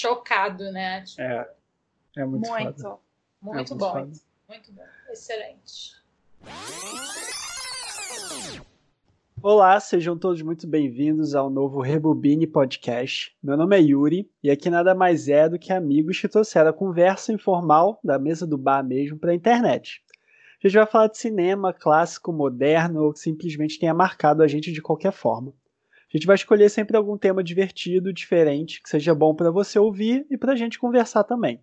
chocado, né? Tipo, é. É muito Muito, foda. muito É bom. muito Muito bom. Excelente. Olá, sejam todos muito bem-vindos ao novo Rebobine Podcast. Meu nome é Yuri e aqui nada mais é do que amigos que trouxeram a conversa informal da mesa do bar mesmo para a internet. A gente vai falar de cinema, clássico, moderno ou que simplesmente tenha marcado a gente de qualquer forma. A gente vai escolher sempre algum tema divertido, diferente, que seja bom para você ouvir e para a gente conversar também.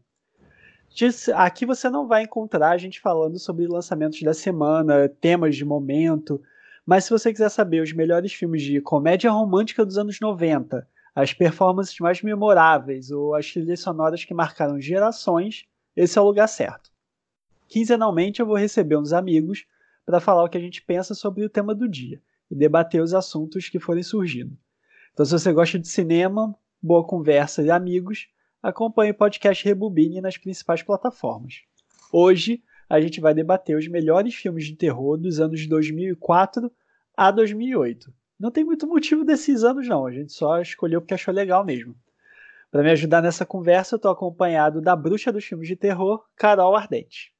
Aqui você não vai encontrar a gente falando sobre lançamentos da semana, temas de momento, mas se você quiser saber os melhores filmes de comédia romântica dos anos 90, as performances mais memoráveis ou as trilhas sonoras que marcaram gerações, esse é o lugar certo. Quinzenalmente eu vou receber uns amigos para falar o que a gente pensa sobre o tema do dia e debater os assuntos que forem surgindo. Então, se você gosta de cinema, boa conversa e amigos, acompanhe o podcast Rebobine nas principais plataformas. Hoje a gente vai debater os melhores filmes de terror dos anos de 2004 a 2008. Não tem muito motivo desses anos não, a gente só escolheu porque achou legal mesmo. Para me ajudar nessa conversa, eu estou acompanhado da bruxa dos filmes de terror, Carol Ardente.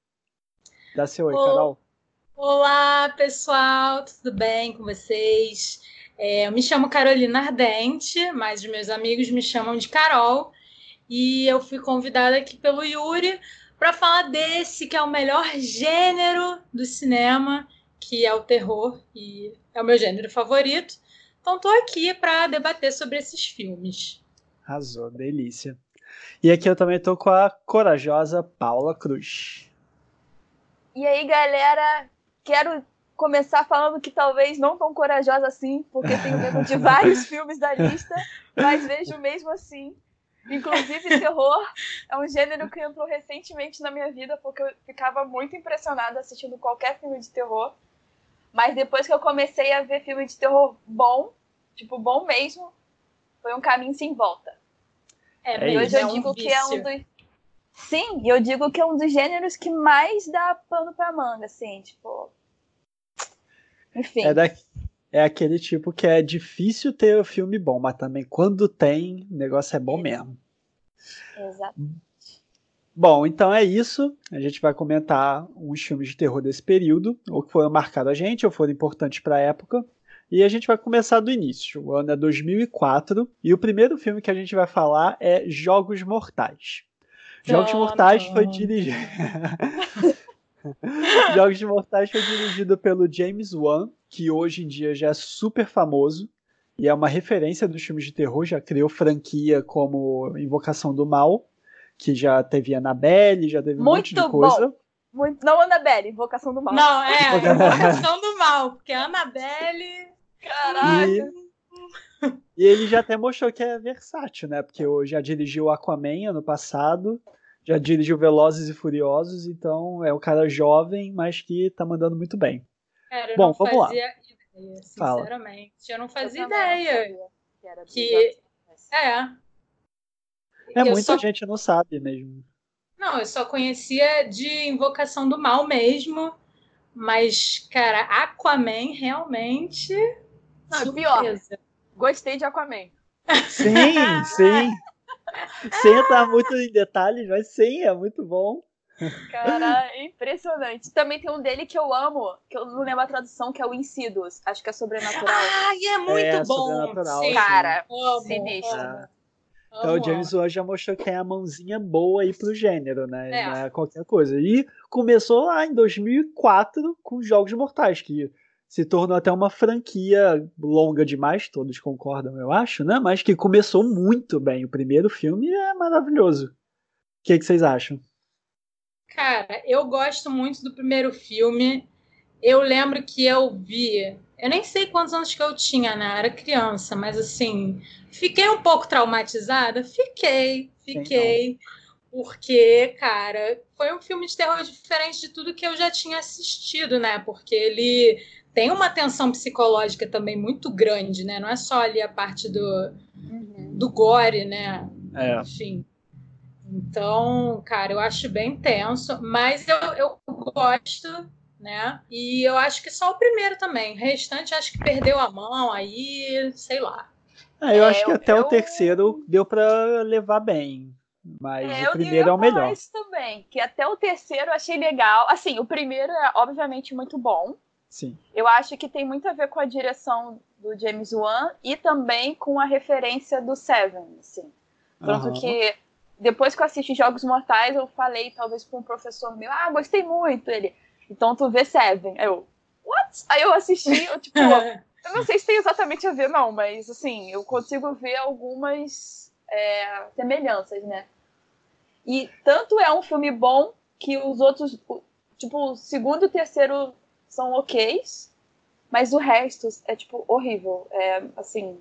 Dá seu oi. Carol. Olá, pessoal, tudo bem com vocês? É, eu me chamo Carolina Ardente, mas os meus amigos me chamam de Carol. E eu fui convidada aqui pelo Yuri para falar desse que é o melhor gênero do cinema, que é o terror, e é o meu gênero favorito. Então estou aqui para debater sobre esses filmes. Arrasou, delícia. E aqui eu também estou com a corajosa Paula Cruz. E aí, galera, quero começar falando que talvez não tão corajosa assim, porque tenho medo de vários filmes da lista, mas vejo mesmo assim. Inclusive, terror é um gênero que entrou recentemente na minha vida, porque eu ficava muito impressionada assistindo qualquer filme de terror. Mas depois que eu comecei a ver filme de terror bom, tipo, bom mesmo, foi um caminho sem volta. É, E É hoje isso. eu digo que é um dos. Sim, e eu digo que é um dos gêneros que mais dá pano pra manga, assim, tipo. Enfim. É, da, é aquele tipo que é difícil ter o filme bom, mas também quando tem, o negócio é bom mesmo. Exato. Bom, então é isso. A gente vai comentar uns filmes de terror desse período, ou que foram marcados a gente, ou foram importantes para a época. E a gente vai começar do início. O ano é 2004 e o primeiro filme que a gente vai falar é Jogos Mortais. Jogos Mortais foi dirigido. Jogos Mortais foi dirigido pelo James Wan, que hoje em dia já é super famoso e é uma referência dos filmes de terror, já criou franquia como Invocação do Mal, que já teve Annabelle, já teve um monte de Muito coisa. bom. Muito... Não Annabelle, Invocação do Mal. Não, é, Invocação do Mal, porque Annabelle. Caraca. E, e ele já até mostrou que é versátil, né? Porque eu já dirigiu Aquaman ano passado, já dirigiu Velozes e Furiosos, então é um cara jovem, mas que tá mandando muito bem. Cara, eu Bom, não vamos lá. ideia, Fala. sinceramente. Eu não Eu fazia não ideia. que que-. É. É, Eu muita só- gente não sabe mesmo. Não, eu só conhecia de Invocação do Mal mesmo. Mas, cara, Aquaman realmente. Não, e pior. Gostei de Aquaman. Sim, sim. Sem entrar muito em detalhes, mas sim, é muito bom. Cara, é impressionante. Também tem um dele que eu amo, que eu não lembro a tradução, que é o Insidious. Acho que é sobrenatural. Ai, é muito É, bom. sobrenatural, Sim, Cara, amo, sinistro. amo, Ah. Então o. James Wan já mostrou que tem a mãozinha boa aí pro gênero, né? É. Não é qualquer coisa. E começou lá em 2004 com Jogos Mortais, que se tornou até uma franquia longa demais, todos concordam, eu acho, né? Mas que começou muito bem. O primeiro filme é maravilhoso. O que, que vocês acham? Cara, eu gosto muito do primeiro filme. Eu lembro que eu vi. Eu nem sei quantos anos que eu tinha, né? Era criança, mas assim, fiquei um pouco traumatizada. Fiquei, fiquei. Porque, cara, foi um filme de terror diferente de tudo que eu já tinha assistido, né? Porque ele tem uma tensão psicológica também muito grande, né? Não é só ali a parte do, Uhum. do gore, né? É. Enfim. Então, cara, eu acho bem tenso, mas eu, eu gosto, né? E eu acho que só o primeiro também. O restante acho que perdeu a mão aí, sei lá. É, eu é, acho que até eu... o terceiro deu para levar bem. Mas é, o primeiro é o melhor. isso também, que até o terceiro eu achei legal. Assim, o primeiro é obviamente muito bom. Sim. Eu acho que tem muito a ver com a direção do James Wan e também com a referência do Seven, assim. Tanto uhum. que depois que eu assisti Jogos Mortais, eu falei talvez para um professor meu, ah, gostei muito. Ele, então tu vê Seven. Aí eu, what? Aí eu assisti, eu tipo, eu não sei se tem exatamente a ver, não, mas assim, eu consigo ver algumas é, semelhanças, né? E tanto é um filme bom que os outros, tipo, o segundo e o terceiro são ok's, mas o resto é, tipo, horrível. É, assim.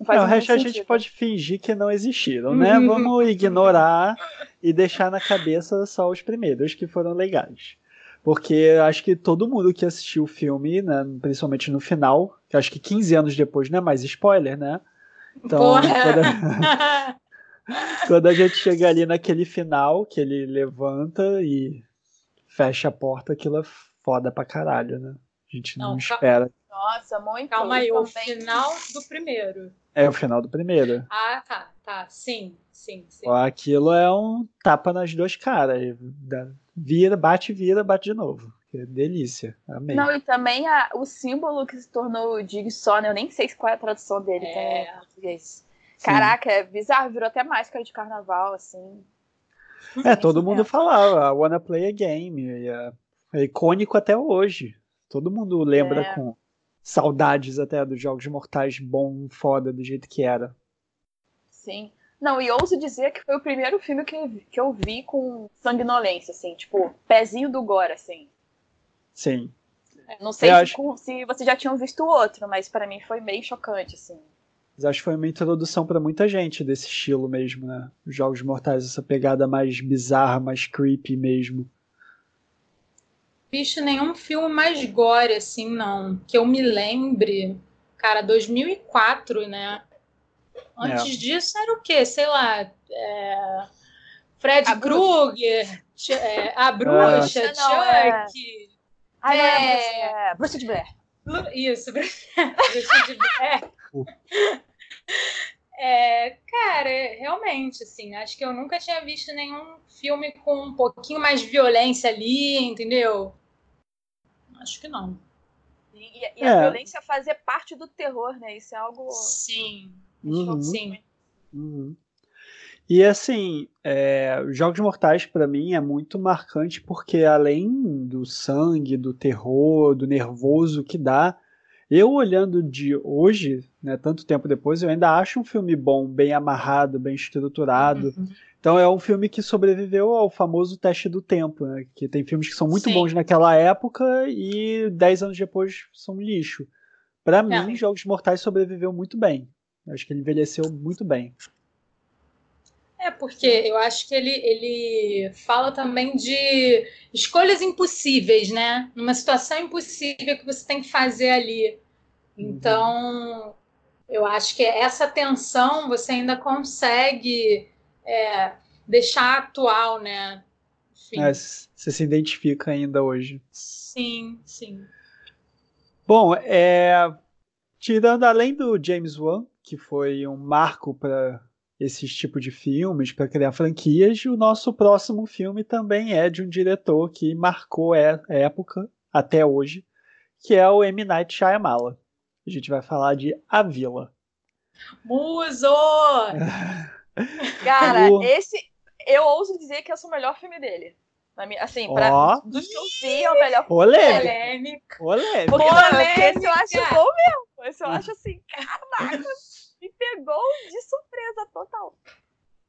Não, não o resto sentido. a gente pode fingir que não existiram, né? Uhum. Vamos ignorar e deixar na cabeça só os primeiros que foram legais. Porque acho que todo mundo que assistiu o filme, né, principalmente no final, que acho que 15 anos depois, não é mais spoiler, né? Então, quando, quando a gente chega ali naquele final, que ele levanta e fecha a porta, aquilo é foda pra caralho, né? A gente não, não espera. Nossa, muito. Calma aí, o final do primeiro. É o final do primeiro. Ah, tá, tá. Sim, sim, sim. Aquilo é um tapa nas duas caras. Vira, bate, vira, bate de novo. Que delícia. Amei. Não, e também a, o símbolo que se tornou o Dig Sony, eu nem sei qual é a tradução dele é. em português. Caraca, é bizarro, virou até máscara de carnaval, assim. É, todo mundo falava, I wanna play a game. É, é, icônico até hoje. Todo mundo lembra é. com saudades até dos Jogos Mortais bom, foda, do jeito que era. Sim. Não, e ouso dizer que foi o primeiro filme que, que eu vi com sanguinolência, assim, tipo, pezinho do gore, assim. Sim. Não sei se, acho... se vocês já tinham visto outro, mas para mim foi bem chocante, assim. Mas acho que foi uma introdução para muita gente desse estilo mesmo, né? Os Jogos Mortais, essa pegada mais bizarra, mais creepy mesmo. Visto nenhum filme mais gore, assim, não. Que eu me lembre. Cara, 2004, né? Antes é. disso era o quê? Sei lá. É... Fred Krueger, é, a bruxa, é. Chuck. Não, é... Ah, é... é... Bruxa de Blair. Isso, bruxa de Blair. É, cara, realmente, assim, acho que eu nunca tinha visto nenhum filme com um pouquinho mais de violência ali, entendeu? Acho que não. E, e a é. violência fazer parte do terror, né? Isso é algo. Sim. Uhum. Sim. Uhum. E assim, é, Jogos Mortais para mim é muito marcante porque além do sangue, do terror, do nervoso que dá, eu olhando de hoje, né, tanto tempo depois, eu ainda acho um filme bom, bem amarrado, bem estruturado. Uhum. Então é um filme que sobreviveu ao famoso teste do tempo, né? Que tem filmes que são muito Sim. bons naquela época e dez anos depois são lixo. Para mim, Jogos Mortais sobreviveu muito bem. acho que ele envelheceu muito bem. É, porque eu acho que ele, ele fala também de escolhas impossíveis, né? Numa situação impossível que você tem que fazer ali. Então, uhum. eu acho que essa tensão você ainda consegue é, deixar atual, né? É, você se identifica ainda hoje. Sim, sim. Bom, é, tirando além do James Wan, que foi um marco para esses tipos de filmes, para criar franquias. O nosso próximo filme também é de um diretor que marcou a época até hoje, que é o M. Night Shyamalan. A gente vai falar de A Vila. Muso! Cara, o... esse eu ouso dizer que é o melhor filme dele. Assim, pra, oh. dos que eu vi, é o melhor filme. Polêmico. Polêmico. Porque esse eu acho bom mesmo. Esse eu acho assim, caraca me pegou de surpresa total.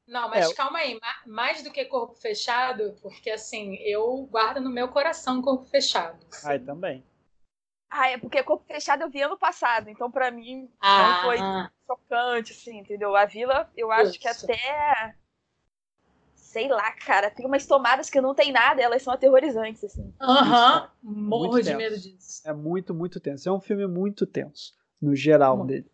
Não, mas é. calma aí, mais do que corpo fechado, porque assim, eu guardo no meu coração corpo fechado. Assim. Ai, também. Ah, é porque corpo fechado eu vi ano passado, então para mim ah. não foi chocante, assim, entendeu? A vila, eu acho que até. Sei lá, cara, tem umas tomadas que não tem nada, elas são aterrorizantes, assim. Aham, morro de medo disso. É muito, muito tenso. É um filme muito tenso, no geral hum. dele.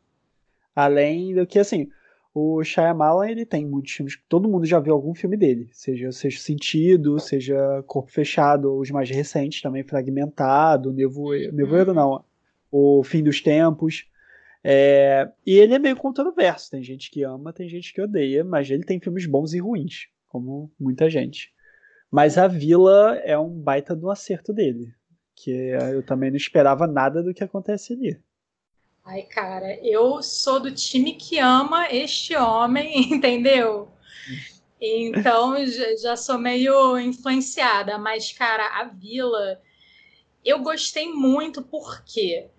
Além do que, assim, o Shyamalan, ele tem muitos filmes, todo mundo já viu algum filme dele, seja Sexto Sentido, seja Corpo Fechado, os mais recentes também, Fragmentado, Nevoeiro, Nevoeiro não, O Fim dos Tempos. É, e ele é meio controverso. Tem gente que ama, tem gente que odeia, mas ele tem filmes bons e ruins, como muita gente. Mas a Vila é um baita do acerto dele. Que eu também não esperava nada do que acontece ali. Ai, cara, eu sou do time que ama este homem, entendeu? Então já sou meio influenciada, mas, cara, a Vila eu gostei muito porque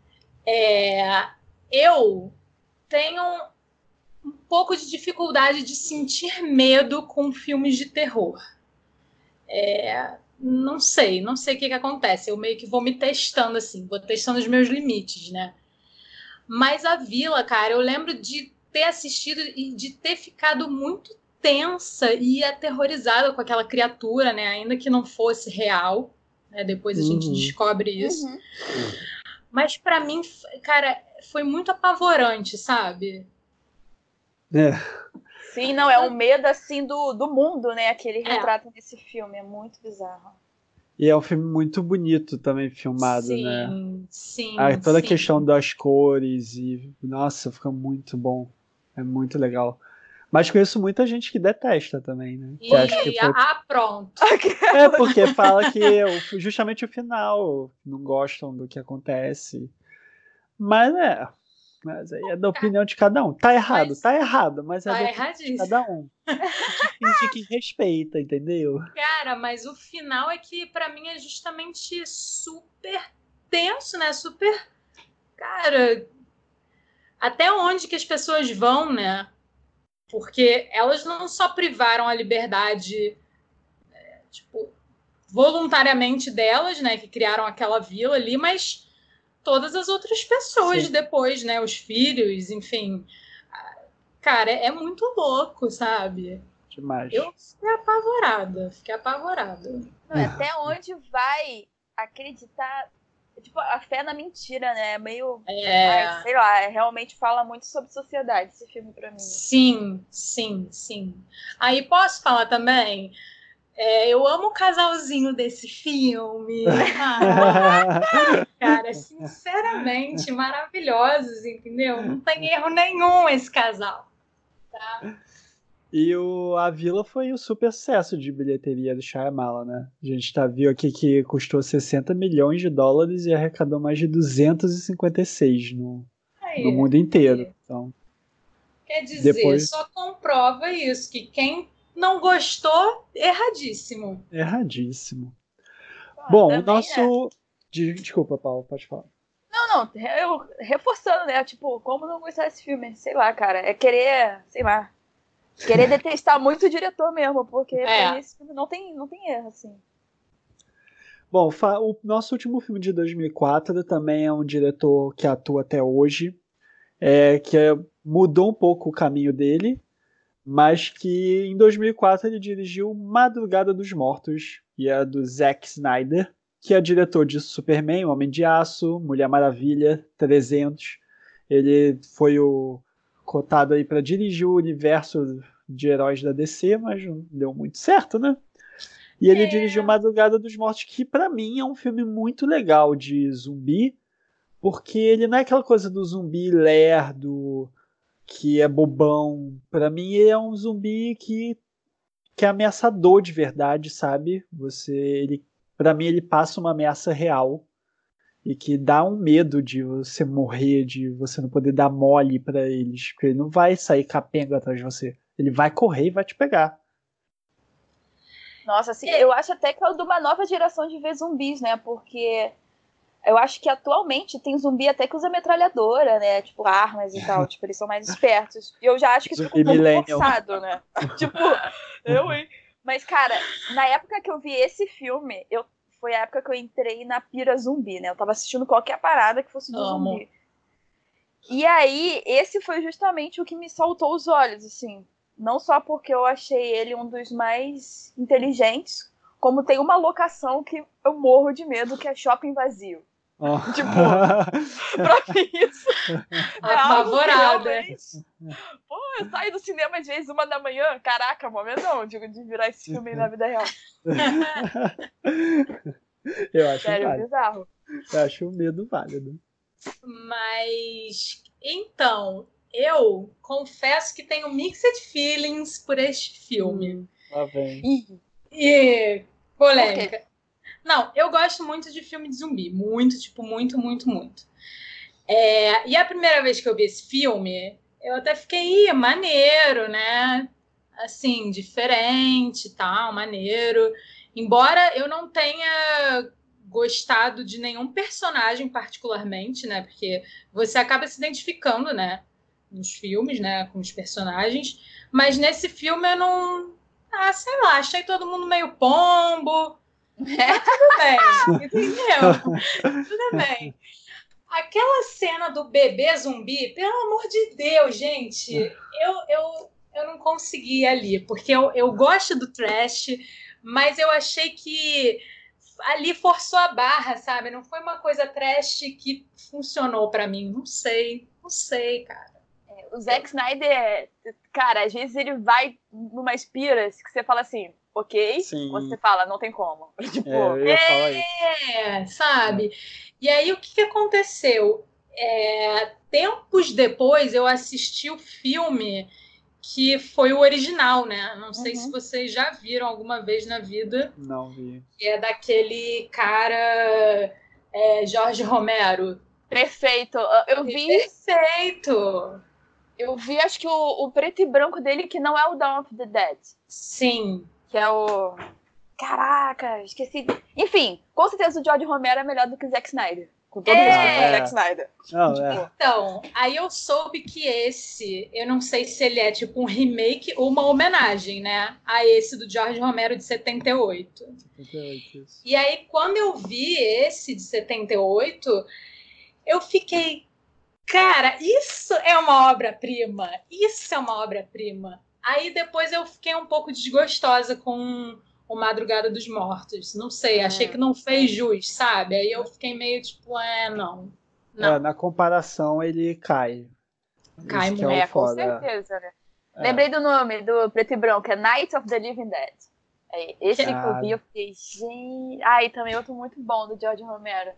é, eu tenho um pouco de dificuldade de sentir medo com filmes de terror. É, não sei, não sei o que, que acontece. Eu meio que vou me testando assim, vou testando os meus limites, né? Mas a Vila, cara, eu lembro de ter assistido e de ter ficado muito tensa e aterrorizada com aquela criatura, né? Ainda que não fosse real. Né? Depois a gente uhum. descobre isso. Uhum. Mas para mim, cara, foi muito apavorante, sabe? É. Sim, não, é um medo assim do, do mundo, né? Aquele é. retrato nesse filme. É muito bizarro. E é um filme muito bonito também filmado, sim, né? Sim, ah, Toda sim. a questão das cores e. Nossa, fica muito bom. É muito legal. Mas conheço muita gente que detesta também, né? E, que foi... ah, pronto. É, porque fala que justamente o final não gostam do que acontece. Mas é. Mas aí é da opinião de cada um. Tá errado, mas, tá errado, mas é tá da opinião de cada um. De que respeita, entendeu? Cara, mas o final é que para mim é justamente super tenso, né? Super. Cara. Até onde que as pessoas vão, né? porque elas não só privaram a liberdade, é, tipo, voluntariamente delas, né, que criaram aquela vila ali, mas todas as outras pessoas Sim. depois, né, os filhos, enfim. Cara, é muito louco, sabe? Demais. Eu fiquei apavorada, fiquei apavorada. Não, até onde vai acreditar tipo, a fé na mentira, né? Meio. É... Ai, sei lá, realmente fala muito sobre sociedade esse filme pra mim. Sim, sim, sim. Aí posso falar também? É, eu amo o casalzinho desse filme. cara, sinceramente, maravilhosos, entendeu? Não tem erro nenhum esse casal. Tá? E o, a Vila foi um super sucesso de bilheteria do Shyamalan, né? A gente tá, viu aqui que custou 60 milhões de dólares e arrecadou mais de 256 no, aí, no mundo inteiro. Aí. Então, Quer dizer, depois... só comprova isso, que quem não gostou, erradíssimo. Erradíssimo. Bom, o nosso... É. Desculpa, Paulo, pode falar. Não, não, eu reforçando, né? Tipo, como não gostar desse filme? Sei lá, cara. É querer, sei lá, Querer detestar muito o diretor mesmo, porque é. esse filme não tem, não tem erro, assim. Bom, o nosso último filme de 2004 também é um diretor que atua até hoje, é, que é, mudou um pouco o caminho dele, mas que em 2004 ele dirigiu Madrugada dos Mortos, e é do Zack Snyder, que é diretor de Superman, Homem de Aço, Mulher Maravilha, 300. Ele foi o cotado aí para dirigir o universo de heróis da DC, mas não deu muito certo, né? E ele é. dirigiu Madrugada dos Mortos, que para mim é um filme muito legal de zumbi, porque ele não é aquela coisa do zumbi lerdo, que é bobão. Para mim ele é um zumbi que que é ameaçador de verdade, sabe? Você ele para mim ele passa uma ameaça real e que dá um medo de você morrer, de você não poder dar mole para eles, porque ele não vai sair capenga atrás de você. Ele vai correr e vai te pegar. Nossa, assim, eu acho até que é de uma nova geração de ver zumbis, né? Porque eu acho que atualmente tem zumbi até que usa metralhadora, né? Tipo, armas e tal. tipo, eles são mais espertos. E eu já acho que isso ficou um pouco forçado, né? tipo, eu, hein? Mas, cara, na época que eu vi esse filme, eu foi a época que eu entrei na pira zumbi, né? Eu tava assistindo qualquer parada que fosse do Amo. zumbi. E aí, esse foi justamente o que me saltou os olhos, assim. Não só porque eu achei ele um dos mais inteligentes, como tem uma locação que eu morro de medo, que é shopping vazio. Oh. Tipo, pra mim isso é Apavorada. Pô, eu saio do cinema às vezes uma da manhã, caraca, momento não, digo, de virar esse filme na vida real. eu acho Sério, válido. bizarro. Eu acho o medo válido. Mas Então, eu confesso que tenho mixed feelings por este filme. Lá vem. E polêmica. Não, eu gosto muito de filme de zumbi. Muito, tipo, muito, muito, muito. É, e a primeira vez que eu vi esse filme, eu até fiquei maneiro, né? Assim, diferente tal, maneiro. Embora eu não tenha gostado de nenhum personagem particularmente, né? Porque você acaba se identificando, né? Nos filmes, né? Com os personagens. Mas nesse filme eu não. Ah, sei lá, achei todo mundo meio pombo. É. tudo bem, entendeu? tudo bem. Aquela cena do bebê zumbi, pelo amor de Deus, gente, eu, eu, eu não consegui ali, porque eu, eu gosto do trash, mas eu achei que ali forçou a barra, sabe? Não foi uma coisa trash que funcionou para mim. Não sei, não sei, cara. É, o Zack Snyder, cara, às vezes ele vai numas piras que você fala assim, ok, Sim. você fala, não tem como. tipo, é, é sabe? E aí o que, que aconteceu? É, tempos depois eu assisti o filme que foi o original, né? Não sei uhum. se vocês já viram alguma vez na vida. Não vi. Que é daquele cara é, Jorge Romero. Perfeito. Eu vi. Perfeito. Eu vi, acho que o, o preto e branco dele, que não é o Dawn of the Dead. Sim. Que é o. Caraca, esqueci. Enfim, com certeza o George Romero é melhor do que o Zack Snyder. Com todo é. respeito ao Zack Snyder. Não, é. Então, aí eu soube que esse, eu não sei se ele é tipo um remake ou uma homenagem, né? A esse do George Romero de 78. 78 isso. E aí, quando eu vi esse de 78, eu fiquei. Cara, isso é uma obra-prima. Isso é uma obra-prima. Aí depois eu fiquei um pouco desgostosa com o Madrugada dos Mortos. Não sei, achei que não fez jus, sabe? Aí eu fiquei meio tipo, é, não. não. É, na comparação, ele cai. Cai muito. É, é com certeza, né? É. Lembrei do nome do preto e branco, é Night of the Living Dead. É, esse que eu vi, eu fiquei, gente. Ah, e também outro muito bom do George Romero.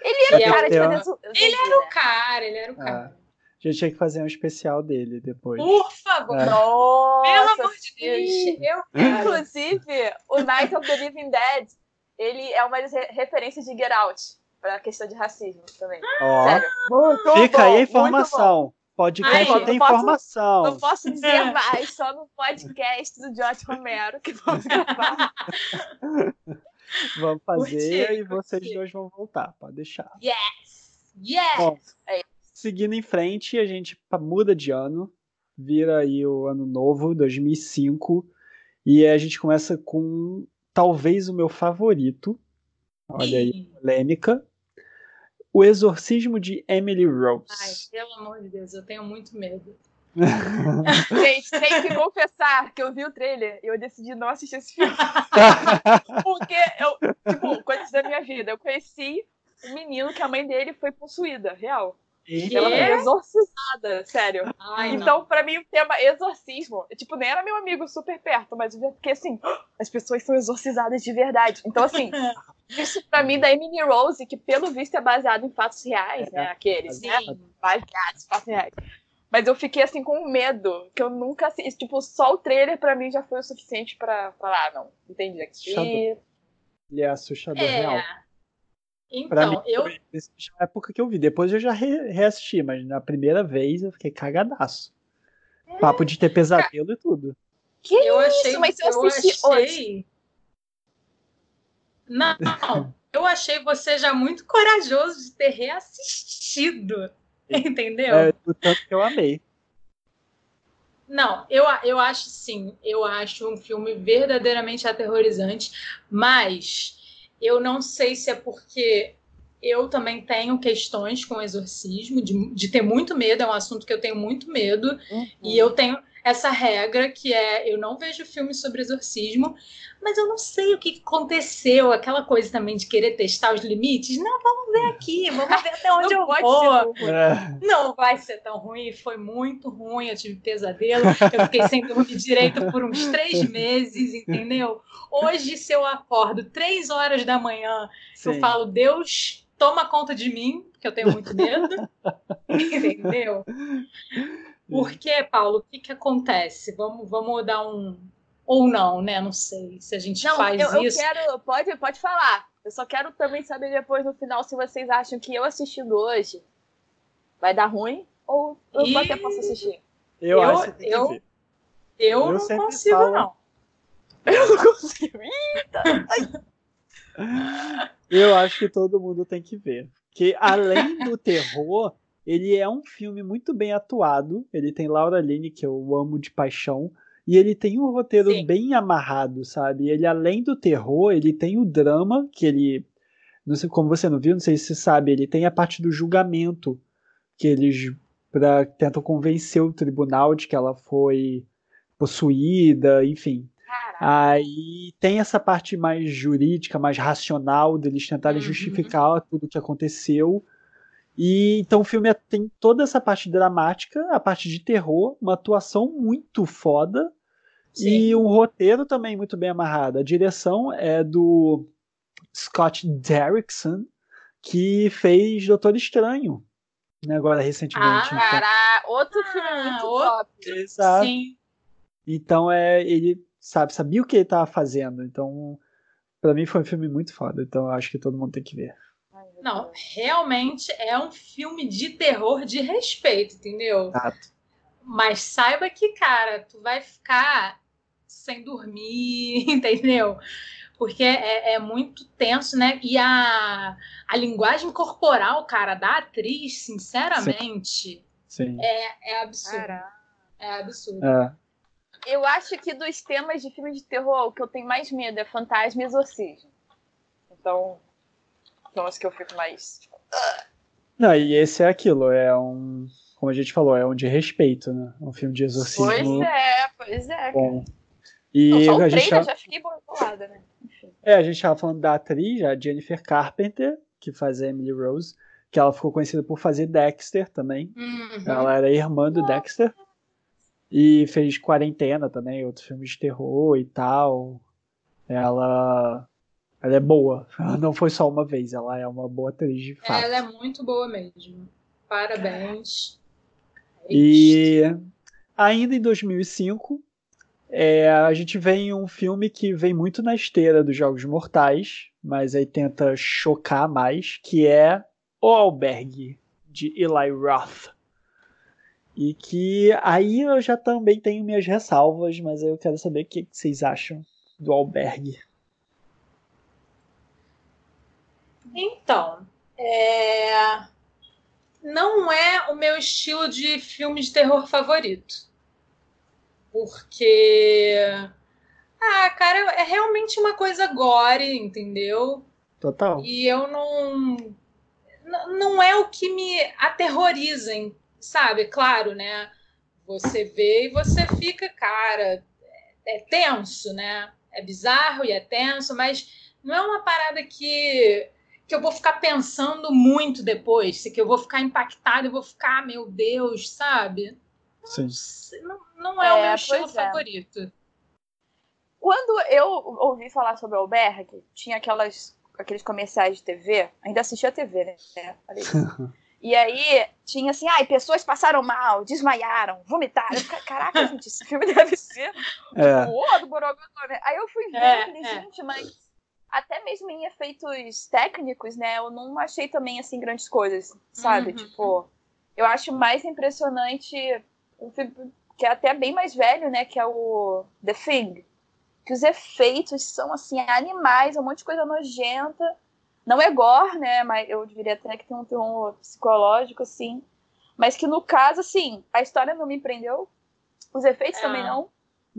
Ele era o cara de fazer Ele era o cara, ele era o cara. A gente tinha que fazer um especial dele depois. Por favor! É. Nossa, Pelo amor de Deus! Eu Inclusive, o Night of the Living Dead, ele é uma referência de Get Out, pra questão de racismo também. Oh. Sério. Muito Fica bom, aí a informação. Podcast Ai, tem informação. Não posso dizer mais, só no podcast do George Romero que vamos gravar. vamos fazer curti, e vocês dois vão voltar, pode deixar. Yes! Yes! Bom, é seguindo em frente, a gente muda de ano, vira aí o ano novo, 2005, e a gente começa com talvez o meu favorito, olha aí, polêmica, O Exorcismo de Emily Rose. Ai, pelo amor de Deus, eu tenho muito medo. Gente, tenho que confessar que eu vi o trailer e eu decidi não assistir esse filme. Porque eu, tipo, coisas da minha vida, eu conheci um menino que a mãe dele foi possuída, real. E ela foi exorcizada, sério. Ai, então, não. pra mim, o tema exorcismo, tipo, nem era meu amigo super perto, mas eu já fiquei assim, as pessoas são exorcizadas de verdade. Então, assim, isso pra mim da Emily Rose, que pelo visto é baseado em fatos reais, né? Aqueles, né? Baseados em fatos reais. Mas eu fiquei assim com medo, que eu nunca assisti. Tipo, só o trailer pra mim já foi o suficiente pra falar, ah, não, entendi. Ele é assustador é. real. Então, mim, eu. Nessa época que eu vi. Depois eu já re reassisti, mas na primeira vez eu fiquei cagadaço. É. Papo de ter pesadelo e tudo. Que eu achei, mas eu, eu achei. Hoje. Não, eu achei você já muito corajoso de ter reassistido. Entendeu? É, do tanto que eu amei. Não, eu, eu acho sim. Eu acho um filme verdadeiramente aterrorizante, mas eu não sei se é porque eu também tenho questões com exorcismo, de, de ter muito medo, é um assunto que eu tenho muito medo, uhum. e eu tenho essa regra que é eu não vejo filmes sobre exorcismo, mas eu não sei o que aconteceu, aquela coisa também de querer testar os limites. Não, vamos ver aqui, vamos ver até onde eu vou. É. Não vai ser tão ruim, foi muito ruim, eu tive pesadelo, eu fiquei sem dormir direito por uns três meses, entendeu? Hoje, se eu acordo três horas da manhã, Sim. eu falo, Deus toma conta de mim, porque eu tenho muito medo. Entendeu? Porque, Paulo, o que, que acontece? Vamos, vamos dar um. Ou não, né? Não sei se a gente Não, faz eu, eu isso. quero. Pode, pode falar. Eu só quero também saber depois no final se vocês acham que eu assistindo hoje vai dar ruim ou eu Ih. até posso assistir. Eu, Eu- acho que tem que eu- ver. Eu, Eu não consigo, falo- não. Eu não consigo. Eu acho que todo mundo tem que ver. Que além do terror, ele é um filme muito bem atuado. Ele tem Laura Linney, que eu amo de paixão. E ele tem um roteiro Sim. bem amarrado, sabe? Ele, além do terror, ele tem o drama, que ele. Não sei como você não viu, não sei se você sabe, ele tem a parte do julgamento. Que eles pra, tentam convencer o tribunal de que ela foi possuída, enfim. Caraca. Aí tem essa parte mais jurídica, mais racional, deles tentarem Uhum. justificar tudo o que aconteceu. E então o filme é- tem toda essa parte dramática, a parte de terror, uma atuação muito foda e um roteiro também muito bem amarrado. A direção é do Scott Derrickson, que fez Doutor Estranho, né, agora recentemente. Ah, Então- Caraca, outro filme Ah, muito outro- top. Exato. Sim. Então é ele sabe sabia o que ele tava fazendo. Então pra mim foi um filme muito foda. Então eu acho que todo mundo tem que ver. Não, realmente é um filme de terror de respeito, entendeu? Exato. Mas saiba que, cara, tu vai ficar sem dormir, entendeu? Porque é, é muito tenso, né? E a, a linguagem corporal, cara, da atriz, sinceramente, Sim. é, é absurdo. Caraca. É absurdo. É. Eu acho que dos temas de filme de terror, o que eu tenho mais medo é fantasma e exorcismo. Então, então acho que eu fico mais. tipo, Não, e esse é aquilo, é um, como a gente falou, é um de respeito, né? Um filme de Pois exorcismo é, pois é. bom. E Não, só o a gente tá- já fiquei bolada, né? Enfim. É, a gente tava falando da atriz, a Jennifer Carpenter, que faz a Emily Rose, que ela ficou conhecida por fazer Dexter também. Uhum. Ela era irmã do Dexter. E fez Quarentena também, outro filme de terror e tal. Ela. Ela é boa. Ela não foi só uma vez, ela é uma boa atriz de fato. Ela é muito boa mesmo. Parabéns. E ainda em 2005, é, a gente vê em um filme que vem muito na esteira dos Jogos Mortais, mas aí tenta chocar mais, que é O Albergue, de Eli Roth. E que aí eu já também tenho minhas ressalvas, mas aí eu quero saber o que que vocês acham do Albergue. Então, é... não é o meu estilo de filme de terror favorito. Porque. Ah, cara, é realmente uma coisa gore, entendeu? Total. E eu não. Não é o que me aterroriza, sabe? Claro, né? Você vê e você fica, cara, é tenso, né? É bizarro e é tenso, mas não é uma parada que, que eu vou ficar pensando muito depois, que eu vou ficar impactada e vou ficar, "Ah, meu Deus, sabe? Sim. Não, não é, o É, meu estilo é. favorito. Quando eu ouvi falar sobre o albergue, tinha aquelas, aqueles comerciais de TV, ainda assistia a TV, né? E aí tinha assim, ai, pessoas passaram mal, desmaiaram, vomitaram. Eu Caraca, gente, esse filme deve ser É. o do Borogodó, né? Aí eu fui ver É, falei, é. gente, mas até mesmo em efeitos técnicos, né, eu não achei também, assim, grandes coisas, sabe? Uhum. Tipo, eu acho mais impressionante um filme que é até bem mais velho, né, que é o The Thing. Que os efeitos são, assim, animais, um monte de coisa nojenta. Não é gore, né, mas eu diria até que tem um terror psicológico, assim. Mas que, no caso, assim, a história não me prendeu. Os efeitos É. também não.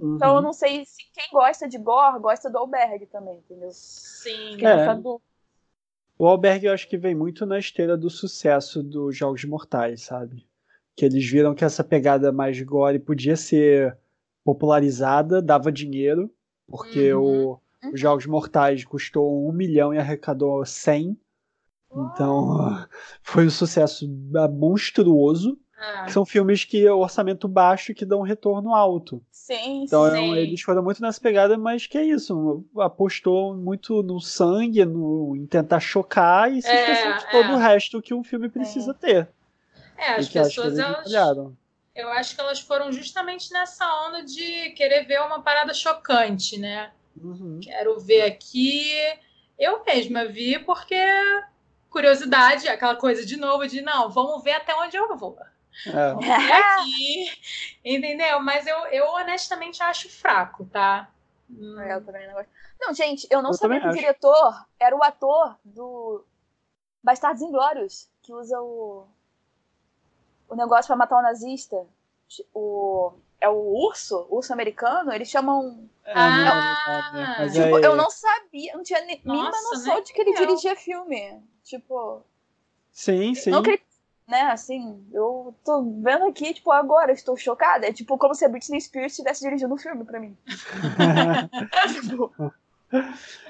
Uhum. Então eu não sei se quem gosta de gore gosta do albergue também, entendeu? Sim. É. dúvida. O Albergue eu acho que vem muito na esteira do sucesso dos Jogos Mortais, sabe? Que eles viram que essa pegada mais gore podia ser popularizada, dava dinheiro, porque Uhum. o, os Jogos Mortais custou um milhão e arrecadou 100. Então foi um sucesso monstruoso. Ah. São filmes que o orçamento baixo que dão um retorno alto. Sim, então, sim. eles foram muito nessa pegada, mas que é isso, apostou muito no sangue, no, em tentar chocar e se é, esqueceu de todo é. o resto que um filme precisa é. ter. É, as pessoas elas, eu acho que elas foram justamente nessa onda de querer ver uma parada chocante, né? Uhum. Quero ver aqui. Eu mesma vi porque curiosidade, aquela coisa de novo de não, vamos ver até onde eu vou. É. aqui, entendeu? Mas eu, eu honestamente acho fraco, tá? É, eu também não gosto. Não, gente, eu não eu sabia que o diretor era o ator do Bastardos Inglórios, que usa o, o negócio para matar o nazista. O, é o urso, urso americano, eles chamam. É, ah, tipo, eu não sabia, não tinha nem mínima noção de que ele dirigia filme. Tipo. Sim, sim. Não que ele né, assim, eu tô vendo aqui, tipo, agora estou chocada. É tipo como se a Britney Spears estivesse dirigindo um filme pra mim. tipo...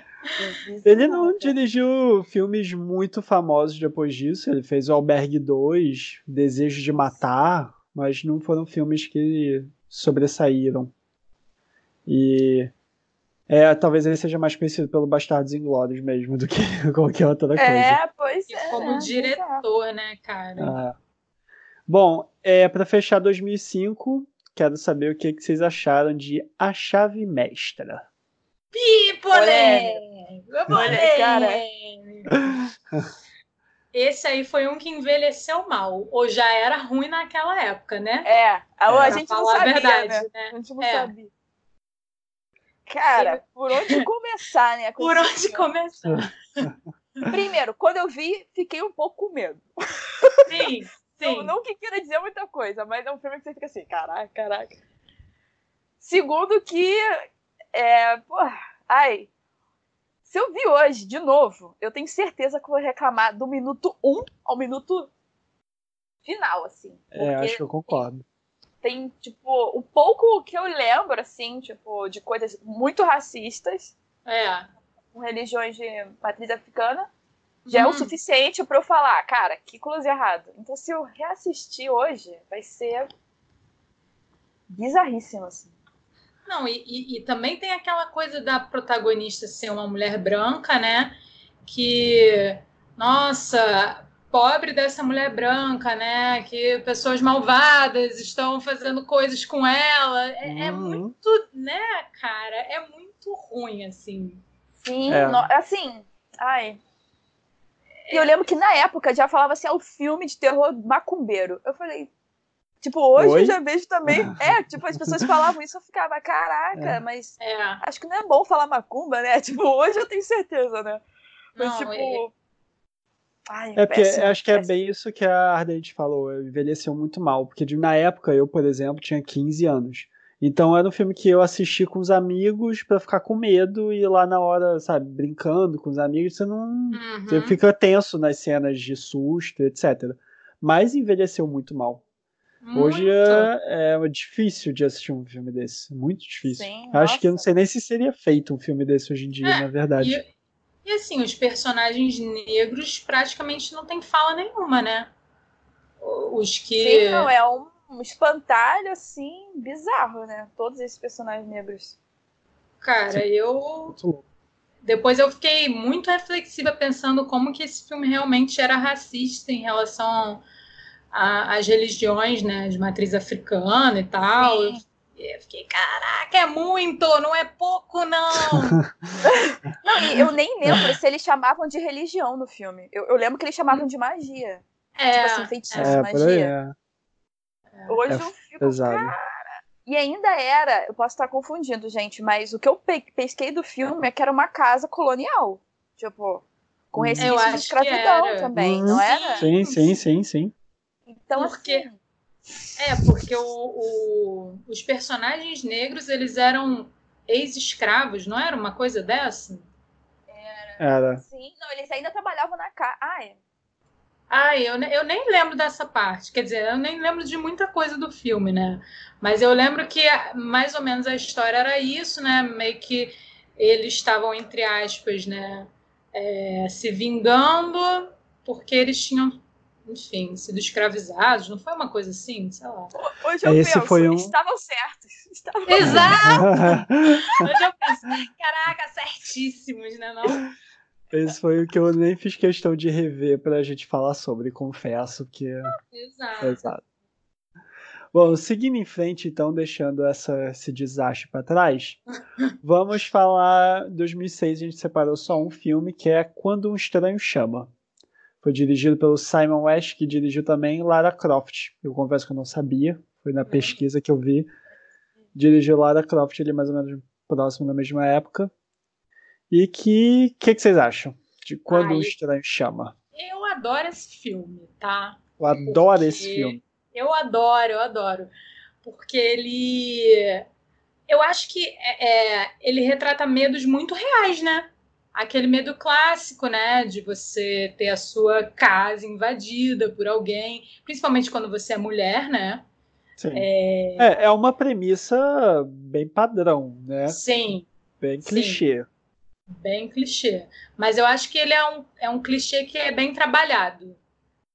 Ele não dirigiu filmes muito famosos depois disso. Ele fez o Albergue 2, Desejo de Matar, mas não foram filmes que sobressaíram. E é, talvez ele seja mais conhecido pelo Bastardos Inglórios mesmo do que qualquer outra coisa. É, pois é. como né? diretor, né, cara? É. Bom, é, para fechar 2005, quero saber o que, que vocês acharam de A Chave Mestra. Pipolé! Olha, cara. Esse aí foi um que envelheceu mal, ou já era ruim naquela época, né? É, a, é. gente não sabia, a verdade, né? né? A gente não é. sabia. Cara, por onde começar, né? Por onde começar? Primeiro, quando eu vi, fiquei um pouco com medo. Sim, sim. Não, não que queira dizer muita coisa, mas é um filme que você fica assim, caraca, caraca. Segundo que, é, porra, ai, se eu vi hoje, de novo, eu tenho certeza que vou reclamar do minuto 1 um ao minuto final, assim. É, acho que eu concordo tem, tipo, o pouco que eu lembro, assim, tipo, de coisas muito racistas. É. Com religiões de matriz africana. Já hum. é o uhum. suficiente para eu falar, cara, que close errado. Então, se eu reassistir hoje, vai ser bizarríssimo, assim. Não, e, e, e, também tem aquela coisa da protagonista ser uma mulher branca, né? Que, nossa, pobre dessa mulher branca, né? Que pessoas malvadas estão fazendo coisas com ela. É, é uhum. é muito, né, cara? É muito ruim, assim. Sim, é. no, assim, ai. E eu lembro que na época já falava assim, é o filme de terror macumbeiro. Eu falei, Tipo, hoje Oi? eu já vejo também. É, tipo, as pessoas falavam isso, eu ficava, caraca, é. mas é. acho que não é bom falar macumba, né? Tipo, hoje eu tenho certeza, né? Mas, não, tipo. É... Ai, é porque péssimo, acho que é bem isso que a Ardente falou, envelheceu muito mal, porque na época eu, por exemplo, tinha 15 anos. Então era um filme que eu assisti com os amigos para ficar com medo e lá na hora, sabe, brincando com os amigos, você não. Uhum. Você fica tenso nas cenas de susto, etc. Mas envelheceu muito mal. Muito. Hoje é, é, difícil de assistir um filme desse. Muito difícil. Sim, Acho nossa. que eu não sei nem se seria feito um filme desse hoje em dia, é, na verdade. E, e assim, os personagens negros praticamente não têm fala nenhuma, né? Os que. Sim, não, é um espantalho, assim, bizarro, né? Todos esses personagens negros. Cara, eu. Depois eu fiquei muito reflexiva pensando como que esse filme realmente era racista em relação às religiões, né? De matriz africana e tal. Sim. Eu fiquei, caraca, é muito, não é pouco, não. não, e eu nem lembro se eles chamavam de religião no filme. Eu, eu lembro que eles chamavam de magia. É, tipo assim, feitiço, é, magia. É. Hoje é eu fico, pesado. cara. E ainda era, eu posso estar confundindo, gente, mas o que eu pesquei do filme é que era uma casa colonial. Tipo, com hum. resquícios de escravidão também, não era? Sim, sim, sim, sim. Então, Porque... assim é, porque o, o, os personagens negros, eles eram ex-escravos, não era uma coisa dessa? Era. era. Sim, não, eles ainda trabalhavam na casa. Ah, é. Ah, eu, eu nem lembro dessa parte. Quer dizer, eu nem lembro de muita coisa do filme, né? Mas eu lembro que mais ou menos a história era isso, né? Meio que eles estavam, entre aspas, né? É, se vingando porque eles tinham enfim, sido escravizados, não foi uma coisa assim, sei lá. Hoje eu Esse penso, foi um- estavam certos. Estavam... Exato! Hoje eu penso, caraca, certíssimos, né não? Esse foi o que eu nem fiz questão de rever pra gente falar sobre, confesso que. Exato. Exato. Bom, seguindo em frente, então, deixando essa, esse desastre para trás, vamos falar. 2006 a gente separou só um filme que é Quando um Estranho Chama. Foi dirigido pelo Simon West, que dirigiu também Lara Croft. Eu confesso que eu não sabia, foi na pesquisa que eu vi. Dirigiu Lara Croft ali mais ou menos próximo da mesma época. E que. O que, que vocês acham de Quando Ai. Estranho Chama? Eu adoro esse filme, tá? Eu adoro Porque- esse filme. Eu adoro, eu adoro. Porque ele. Eu acho que é, é, ele retrata medos muito reais, né? Aquele medo clássico, né? De você ter a sua casa invadida por alguém, principalmente quando você é mulher, né? Sim. É, é uma premissa bem padrão, né? Sim, Bem Sim. Bem clichê. Mas eu acho que ele é um, é um clichê que é bem trabalhado.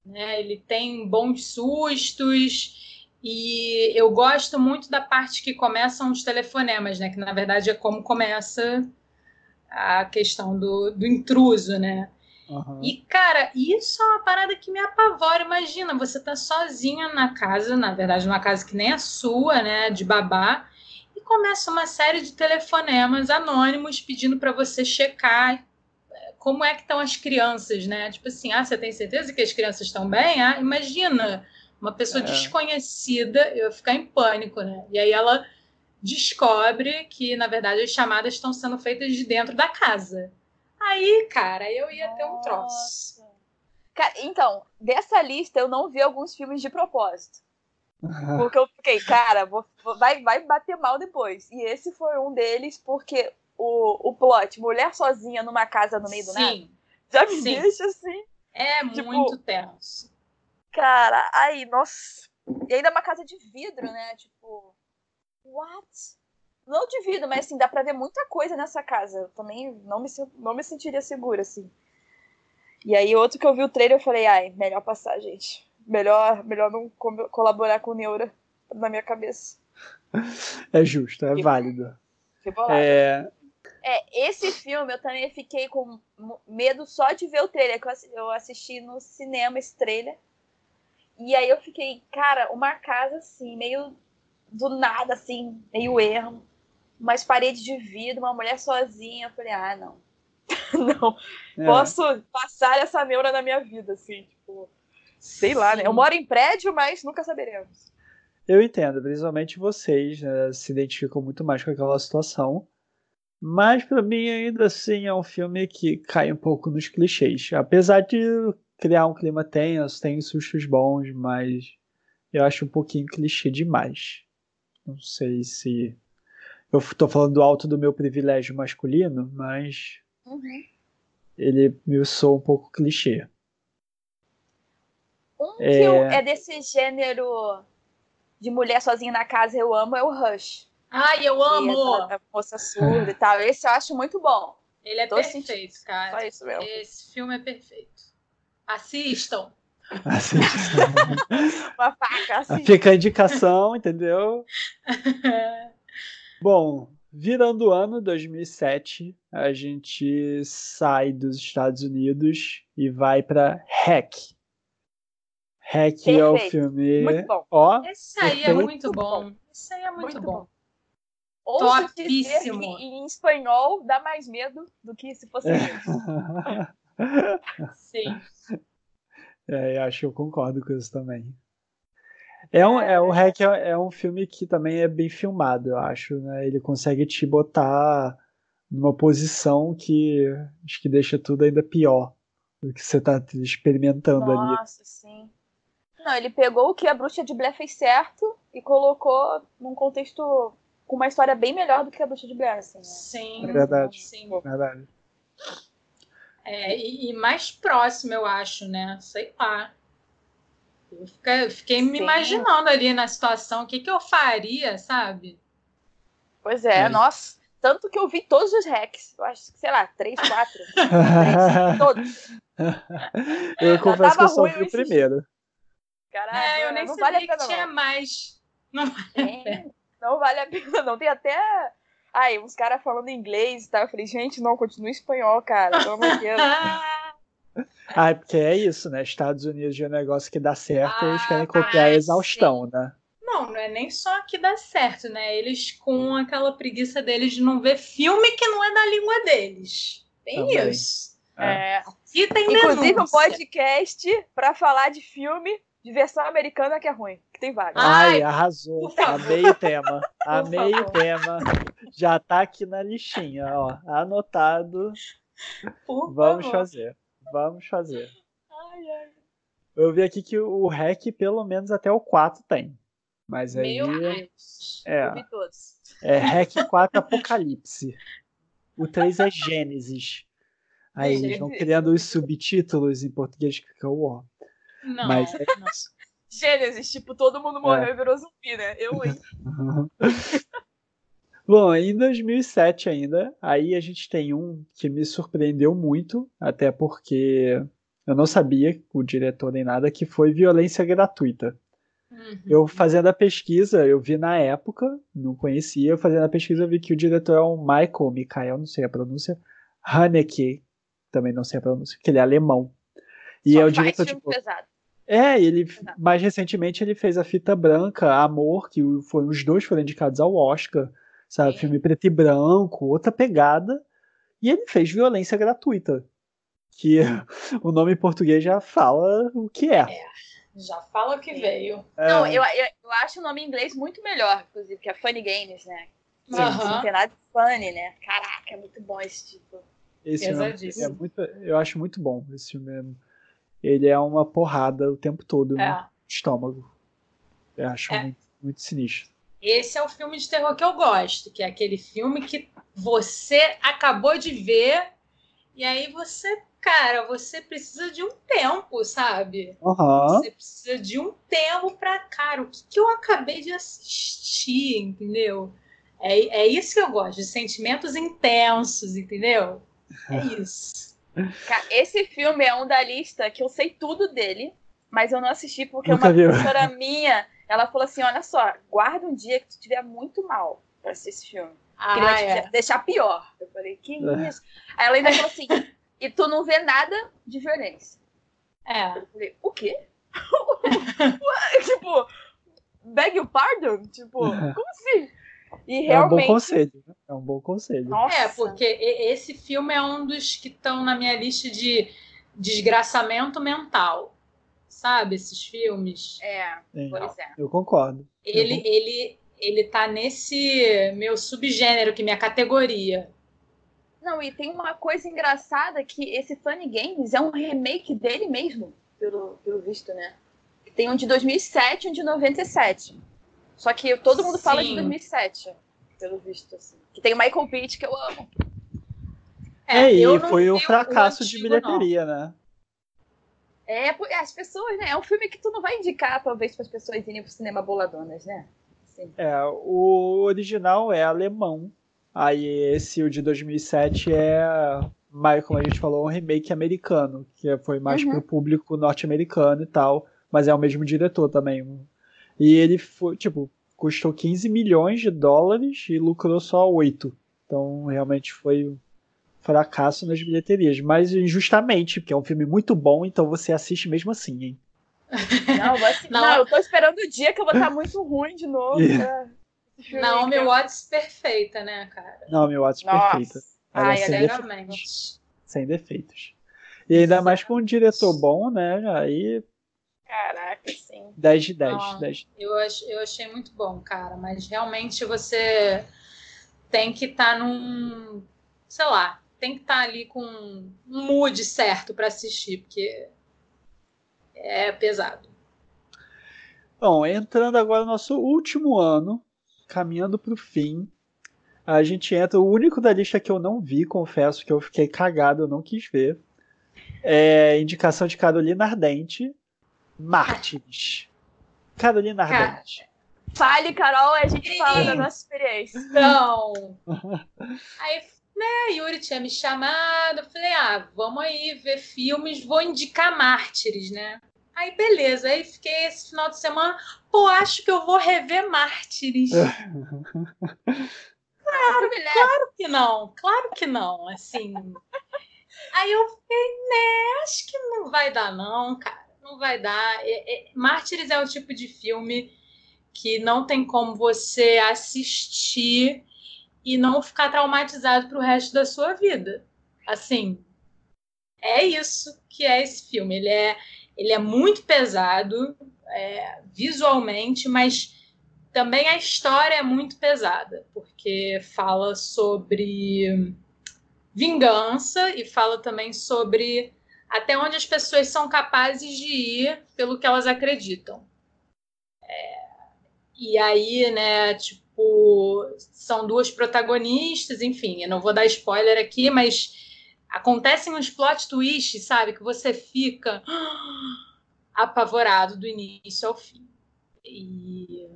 Né? Ele tem bons sustos e eu gosto muito da parte que começam os telefonemas, né? Que na verdade é como começa a questão do, do intruso, né? Aham. E, cara, isso é uma parada que me apavora. Imagina, você tá sozinha na casa, na verdade, numa casa que nem a sua, né? De babá, começa uma série de telefonemas anônimos pedindo para você checar eh, como é que estão as crianças, né? Tipo assim, ah, você tem certeza que as crianças estão bem? Ah, imagina, uma pessoa É. desconhecida, eu ia ficar em pânico, né? E aí ela descobre que, na verdade, as chamadas estão sendo feitas de dentro da casa. Aí, cara, eu ia ter um troço. Cara, então, dessa lista eu não vi alguns filmes de propósito. Porque eu fiquei, cara, vou- vai, vai bater mal depois. E esse foi um deles, porque o, o plot, mulher sozinha numa casa no meio do nada, já me sim. deixa assim, é Tipo, muito tenso. cara, aí, nossa. E ainda é uma casa de vidro, né? Tipo, what? Não de vidro, mas assim, dá pra ver muita coisa nessa casa. Eu também não me, não me sentiria segura, assim. E aí, outro que eu vi o trailer, eu falei, ai, melhor passar, gente. Melhor, melhor não co- colaborar com o Neura na minha cabeça. É justo, é Que- válido. Que bolado. É, É, esse filme eu também fiquei com medo só de ver o trailer, que eu assi- eu assisti no cinema esse trailer. E aí eu fiquei, cara, uma casa assim, meio do nada, assim, meio ermo. Umas paredes de vidro, uma mulher sozinha. Eu falei, ah, não. não, é. posso passar essa neura na minha vida, assim, tipo, sei lá, né? Eu moro em prédio, mas nunca saberemos. Eu entendo, principalmente vocês né, se identificam muito mais com aquela situação. Mas pra mim, ainda assim, é um filme que cai um pouco nos clichês. Apesar de criar um clima tenso, tem sustos bons, mas eu acho um pouquinho clichê demais. Não sei se. Eu tô falando do alto do meu privilégio masculino, mas ele me soa um pouco clichê. Um que É. eu- é desse gênero de mulher sozinha na casa, eu amo, é o Rush. Ai, eu E amo! essa moça surda e tal. Esse eu acho muito bom. Ele é Tô perfeito, sentindo. cara. Só isso mesmo. Esse filme é perfeito. Assistam. Assim, Uma faca assim. fica a indicação, entendeu? Bom, virando o ano 2007, a gente sai dos Estados Unidos e vai para Hack. Hack é o filme. Muito bom. Ó, Esse aí é Perfeito. muito bom. Esse aí é muito, Muito bom. bom. Ouso dizer Topíssimo. que em espanhol dá mais medo do que se fosse inglês. Sim. é, eu acho que eu concordo com isso também. É um, é, o Hack é, é um filme que também é bem filmado, eu acho, né? Ele consegue te botar numa posição que acho que deixa tudo ainda pior do que você tá experimentando ali. Nossa, sim. Não, ele pegou o que a bruxa de Blair fez certo e colocou num contexto com uma história bem melhor do que a bruxa de Blair, assim, né? Sim. É verdade. Sim. Verdade. É, e, e mais próximo, eu acho, né? Sei lá. Eu fiquei, fiquei me imaginando ali na situação, o que, que eu faria, sabe? Pois é, É. nossa. Tanto que eu vi todos os hacks. Eu acho que, sei lá, três, quatro. três, todos. eu confesso que eu só vi o primeiro. Caraca, é, eu nem não sabia vale a pena, que tinha não. mais. Não vale a É, pena. não vale a pena, não. Tem até. Ai, uns caras falando inglês e tal. Eu falei, gente, não, continua em espanhol, cara. Pelo amor de Deus. Ah, é porque é isso, né? Estados Unidos de um negócio que dá certo, eles Ah, querem copiar a exaustão, né? Não, não é nem só que dá certo, né? Eles com aquela preguiça deles de não ver filme que não é da língua deles. Tem Também. isso. É. E tem Inclusive um denúncia. podcast pra falar de filme de versão americana que é ruim. Que tem vários. Ai, Ai, arrasou. Amei o tema. Amei o tema. Já tá aqui na listinha, ó. Anotado. Por Vamos favor. fazer. Vamos fazer. Ai, ai. Eu vi aqui que o REC, pelo menos até o 4 tem. Mas aí. Meu Deus. É, Eu vi todos. é REC 4 Apocalipse. O 3 é Gênesis. Aí eles vão criando os subtítulos em português que ficam, ó. Não, Mas- não. Gênesis, tipo, todo mundo morreu e virou zumbi, né? Eu, hein? Bom, em 2007 ainda, aí a gente tem um que me surpreendeu muito, até porque eu não sabia, o diretor nem nada, que foi Violência Gratuita. Uhum. Eu fazendo a pesquisa, eu vi na época, não conhecia, eu fazendo a pesquisa eu vi que o diretor é o Michael, Mikael, não sei a pronúncia, Haneke, também não sei a pronúncia, que ele é alemão. E Só é o diretor, filme tipo, pesado. é, ele Exato. mais recentemente ele fez a Fita Branca, Amor, que foi os dois foram indicados ao Oscar, sabe, Sim. filme preto e branco, outra pegada. E ele fez Violência Gratuita, que o nome em português já fala o que é. Já fala o que veio. Não, É, eu, eu, eu acho o nome em inglês muito melhor, inclusive, que é Funny Games, né? Aham. Não tem nada de funny, né? Caraca, é muito bom esse tipo. esse filme é pesadíssimo. muito, eu acho muito bom esse filme. Ele é uma porrada o tempo todo no É. estômago. Eu acho É. muito, muito sinistro. Esse é o filme de terror que eu gosto, que é aquele filme que você acabou de ver e aí você, cara, você precisa de um tempo, sabe? Aham. Você precisa de um tempo pra, cara, o que, que eu acabei de assistir, entendeu? É, é isso que eu gosto, de sentimentos intensos, entendeu? É isso. Esse filme é um da lista que eu sei tudo dele, mas eu não assisti porque Nunca uma viu. professora minha, ela falou assim, olha só, guarda um dia que tu estiver muito mal pra assistir esse filme. Que ele Ah, vai te é. deixar pior. Eu falei, que É. isso? Aí ela ainda falou assim, e tu não vê nada de violência. É. Eu falei, o quê? tipo, beg your pardon? Tipo, como assim? E É um bom realmente. conselho. né? É um bom conselho. Nossa, É, porque esse filme é um dos que estão na minha lista de desgraçamento mental. Sabe, esses filmes? É, É, pois é. eu concordo. Ele, Uhum. ele, ele tá nesse meu subgênero, que é minha categoria. Não, e tem uma coisa engraçada que esse Funny Games é um remake dele mesmo, pelo, pelo visto, né? Tem um de 2007 e um de 97. Só que todo mundo fala de Sim. 2007, pelo visto, assim. Que tem o Michael Pitt, que eu amo. É, e eu não foi um o fracasso de antigo, não. bilheteria, né? É, as pessoas, né? É um filme que tu não vai indicar, talvez, para as pessoas irem pro cinema boladonas, né? Assim. É, o original é alemão. Aí esse, o de 2007, é, mais, como a gente falou, um remake americano, que foi mais Uhum. pro público norte-americano e tal, mas é o mesmo diretor também. E ele foi, tipo, custou 15 milhões de dólares e lucrou só 8. Então, realmente foi um fracasso nas bilheterias, mas injustamente, porque é um filme muito bom, então você assiste mesmo assim, hein? Não, eu vou assi- Não. não, eu tô esperando o dia que eu vou estar muito ruim de novo. pra esse filme Naomi eu- Watts perfeita, né, cara? Não, meu Watts Nossa. perfeita. Ela Ai, sem ela é defeitos. Sem defeitos. E ainda mais com um diretor bom, né? Aí Caraca, sim. 10 de 10. Não. 10. Eu, ach- eu achei muito bom, cara, mas realmente você tem que estar num. Sei lá, tem que estar ali com um mood certo para assistir, porque é pesado. Bom, entrando agora no nosso último ano, caminhando para o fim, a gente entra. O único da lista que eu não vi, confesso que eu fiquei cagado, eu não quis ver. É indicação de Carolina Ardente, Mártires. Carolina Cara, Ardente. Fale, Carol, a gente fala da nossa experiência. Então, aí, né, Yuri tinha me chamado, eu falei, ah, vamos aí ver filmes, vou indicar Mártires, né? Aí, beleza, aí fiquei esse final de semana, pô, acho que eu vou rever Mártires. claro, claro que não, claro que não, assim. Aí eu fiquei, né, acho que não vai dar não, cara, não vai dar. É, é, Mártires é o tipo de filme que não tem como você assistir e não ficar traumatizado para o resto da sua vida. Assim, é isso que é esse filme. Ele é, ele é muito pesado é, visualmente, mas também a história é muito pesada, porque fala sobre vingança e fala também sobre até onde as pessoas são capazes de ir pelo que elas acreditam. É, e aí, né, tipo, são duas protagonistas, enfim, eu não vou dar spoiler aqui, mas acontecem uns plot twists, sabe, que você fica apavorado do início ao fim. E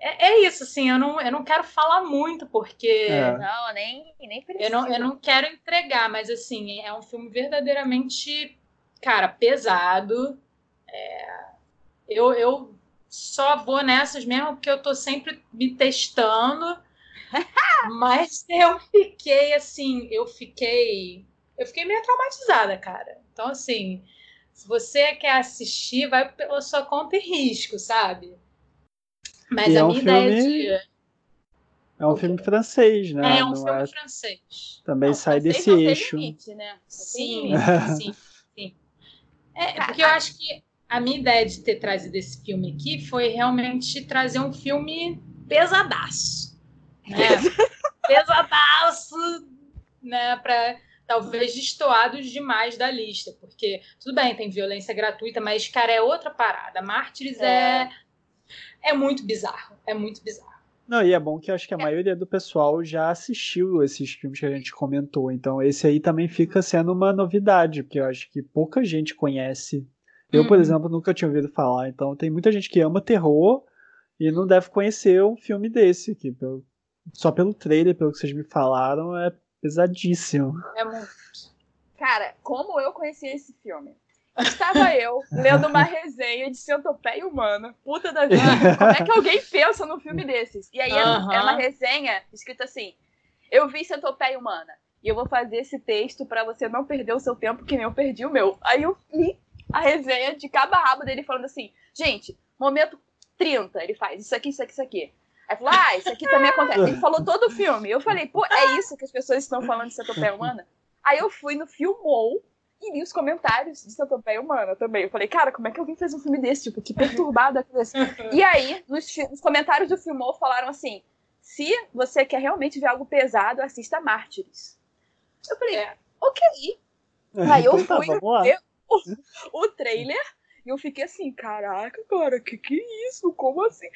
é, é, isso, assim, eu não, eu não quero falar muito, porque. É. Não, nem, nem precisa. Eu não, eu não quero entregar, mas, assim, é um filme verdadeiramente, cara, pesado. É, eu, eu só vou nessas mesmo porque eu tô sempre me testando. Mas eu fiquei assim, eu fiquei. Eu fiquei meio traumatizada, cara. Então, assim, se você quer assistir, vai pela sua conta e risco, sabe? Mas e a é minha ideia de. É um filme francês, né? É um não filme é... francês. Também não, sai desse eixo. Limite, né? Sim, sim, sim. É, porque eu acho que a minha ideia de ter trazido esse filme aqui foi realmente trazer um filme pesadaço. Né? pesadaço, né? Para talvez destoados demais da lista, porque tudo bem, tem violência gratuita, mas, cara, é outra parada. Mártires é, é, é muito bizarro. É muito bizarro. Não, e é bom que eu acho que a é. maioria do pessoal já assistiu esses filmes que a gente comentou. Então, esse aí também fica sendo uma novidade, porque eu acho que pouca gente conhece eu, por uhum. exemplo, nunca tinha ouvido falar. Então, tem muita gente que ama terror e não deve conhecer um filme desse. Que pelo, só pelo trailer, pelo que vocês me falaram, é pesadíssimo. É muito. Cara, como eu conheci esse filme? Estava eu lendo uma resenha de Centopeia Humana, puta da vida. Como é que alguém pensa num filme desses? E aí uhum. é uma resenha escrita assim: Eu vi Centopeia Humana e eu vou fazer esse texto para você não perder o seu tempo que nem eu perdi o meu. Aí eu li a resenha de cabo a rabo dele falando assim, gente, momento 30, ele faz isso aqui, isso aqui, isso aqui. Aí falou, ah, isso aqui também acontece. Ele falou todo o filme. Eu falei, pô, é isso que as pessoas estão falando de Centopeia Humana? Aí eu fui no Filmou e li os comentários de Centopeia Humana também. Eu falei, cara, como é que alguém fez um filme desse? Tipo, que perturbada coisa. E aí, nos, nos comentários do Filmou falaram assim, se você quer realmente ver algo pesado, assista Mártires. Eu falei, é. ok. Aí eu então tá, fui ver o, trailer. E eu fiquei assim, caraca, cara, que que é isso? Como assim?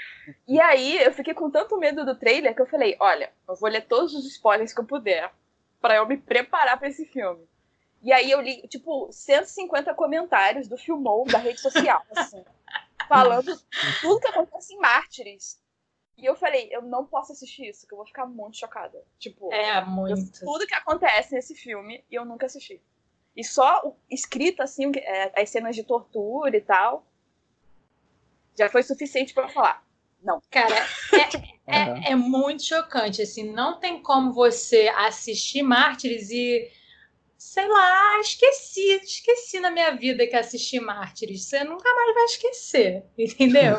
E aí eu fiquei com tanto medo do trailer que eu falei, olha, eu vou ler todos os spoilers que eu puder para eu me preparar para esse filme. E aí eu li, tipo, 150 comentários do Filmou, da rede social, assim, falando tudo que acontece em Mártires. E eu falei, eu não posso assistir isso, que eu vou ficar muito chocada. Tipo, é, muito. tudo que acontece nesse filme e eu nunca assisti. E só escrito assim, é, as cenas de tortura e tal, já foi suficiente para falar. Não. Cara, é, é, é, muito chocante. Assim, não tem como você assistir Mártires e sei lá, esqueci, esqueci na minha vida que assisti Mártires. Você nunca mais vai esquecer, entendeu?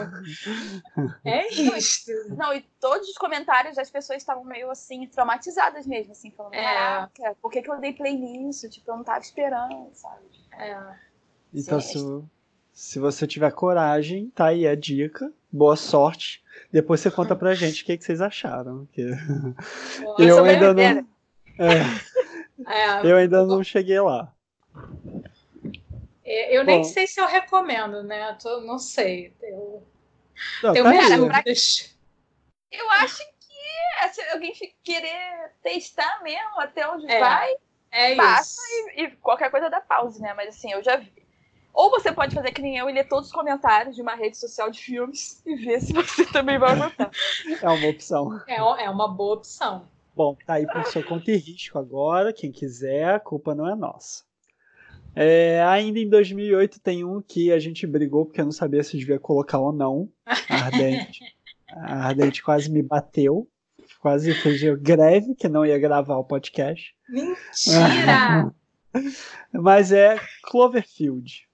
é isso. Não, e todos os comentários das pessoas estavam meio assim, traumatizadas mesmo, assim, falando, é. caraca, por que, que eu dei play nisso? Tipo, eu não tava esperando, sabe? É. Então, se, se você tiver coragem, tá aí a dica. Boa sorte. Depois você conta pra gente o que, que vocês acharam. Que... eu ainda não. É. É, eu ainda não cheguei lá. É, eu nem Bom, sei se eu recomendo, né? Eu tô, não sei. Eu não, tenho tá Eu acho que se alguém querer testar mesmo até onde é, vai, é passa e, e, qualquer coisa dá pause, né? Mas assim, eu já vi. Ou você pode fazer que nem eu e ler todos os comentários de uma rede social de filmes e ver se você também vai gostar. É uma opção. É, é uma boa opção. Bom, tá aí por sua conta e risco agora. Quem quiser, a culpa não é nossa. É, ainda em 2008 tem um que a gente brigou porque eu não sabia se devia colocar ou não. A Ardente. A Ardente quase me bateu. Quase fez greve que não ia gravar o podcast. Mentira! Mas é Cloverfield.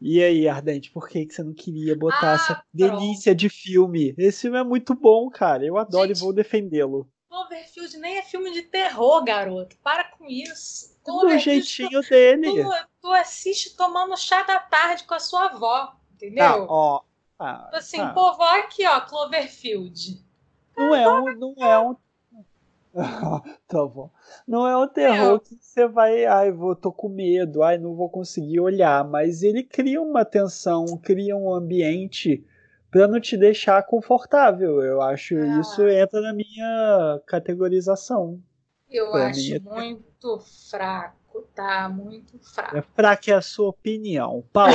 E aí, Ardente, por que, que você não queria botar Ah, essa delícia de filme? Esse filme é muito bom, cara. Eu adoro Gente. e vou defendê-lo. Cloverfield nem é filme de terror, garoto. Para com isso. Do jeitinho dele. Tu, tu assiste tomando chá da tarde com a sua avó, entendeu? Ah, ó. Ah, Tipo assim, ah, pô, vó, aqui, ó, Cloverfield. não é um. Não é um. tá bom. Não é um terror Meu. que você vai. Ai, vou, tô com medo, ai, não vou conseguir olhar. Mas ele cria uma tensão, cria um ambiente pra não te deixar confortável. Eu acho Ah. isso entra na minha categorização. Eu Pra acho é- muito fraco, tá? Muito fraco. É pra que a sua opinião. Paula,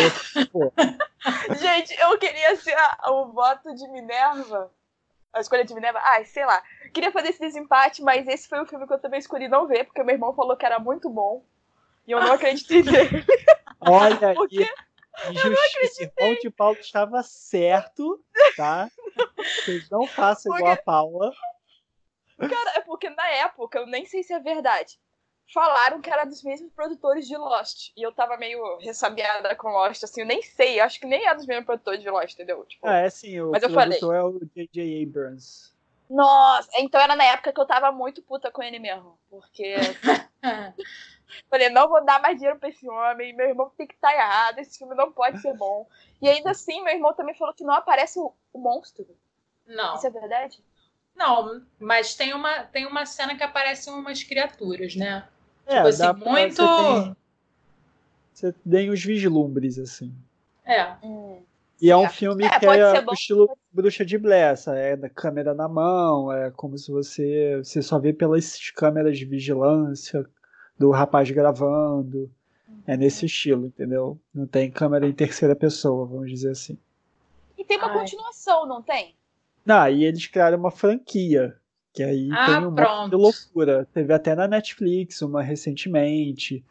pô, Gente, eu queria ser a- o voto de Minerva. A escolha de Minerva. Ai, sei lá. Queria fazer esse desempate, mas esse foi o filme que eu também escolhi não ver, porque meu irmão falou que era muito bom. E eu não acreditei nele. olha Por quê? aí. Injustiça. Irmão de Paulo estava certo, tá? Vocês não façam igual a Paula. Cara, é porque na época, eu nem sei se é verdade. Falaram que era dos mesmos produtores de Lost. E eu tava meio ressabiada com Lost, assim, eu nem sei. Acho que nem é dos mesmos produtores de Lost, entendeu? Tipo, Ah, é sim, o Mas eu produtor é o J.J. Abrams. Nossa, então era na época que eu tava muito puta com ele mesmo. Porque falei, não vou dar mais dinheiro pra esse homem, meu irmão tem que estar errado, esse filme não pode ser bom. E ainda assim, meu irmão também falou que não aparece o, o monstro. Não, Isso é verdade? não, mas tem uma, tem uma cena que aparecem umas criaturas, né? É, Tipo assim, muito- Você tem, você tem os vislumbres, assim. É. Hum. E é um É. filme É, que é o estilo bruxa de Blair, essa é da câmera na mão, é como se você, você só vê pelas câmeras de vigilância do rapaz gravando. É nesse estilo, entendeu? Não tem câmera em terceira pessoa, vamos dizer assim. E tem uma Ai. continuação, não tem? Não, e eles criaram uma franquia, que aí Ah, tem um monte de loucura. Teve até na Netflix uma recentemente,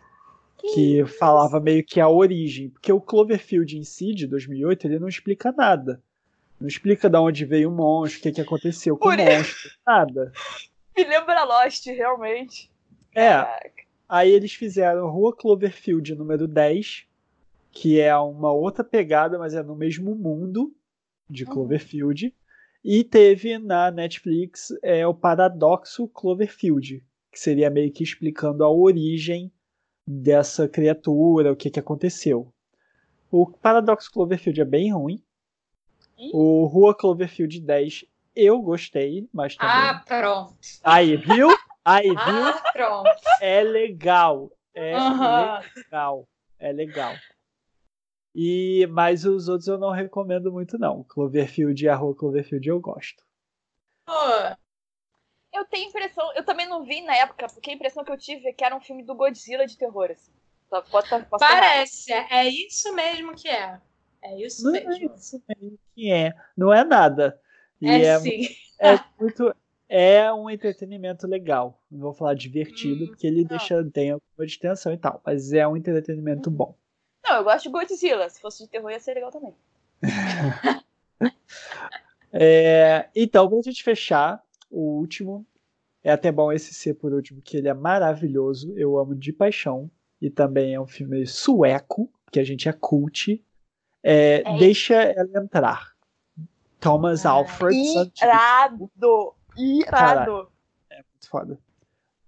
Que que falava meio que a origem, porque o Cloverfield em si, de 2008, ele não explica nada. Não explica de onde veio o monstro, o que, que aconteceu com Por o monstro, nada. Me lembra Lost, realmente. É, Caraca. aí eles fizeram Rua Cloverfield número 10, que é uma outra pegada, mas é no mesmo mundo de Uhum. E teve na Netflix é, o Paradoxo Cloverfield, que seria meio que explicando a origem dessa criatura, o que, que aconteceu. O Paradoxo Cloverfield é bem ruim. Ih. O Rua Cloverfield 10 eu gostei, mas também. Ah, pronto. Aí, viu? Aí, viu? Ah, pronto. É legal. É legal. É legal. E mas os outros eu não recomendo muito não. Cloverfield e a Rua Cloverfield eu gosto. Eu tenho impressão, eu também não vi na época, porque a impressão que eu tive é que era um filme do Godzilla de terror, assim. Só pode tá, parece, é isso mesmo que é. É isso Não é mesmo. isso mesmo que é. Não é nada. E É, é, sim. é muito é um entretenimento legal. Não vou falar divertido, Hum, porque ele não. deixa tem alguma distensão e tal, mas é um entretenimento bom. Não, eu gosto de Godzilla. Se fosse de terror, ia ser legal também. É, então, pra gente fechar, o último. É até bom esse ser por último, que ele é maravilhoso. Eu amo de paixão. E também é um filme sueco, que a gente é cult. É, É. Deixa ela entrar. Thomas Ah, Alfred Santos. Irado! Irado! É muito foda.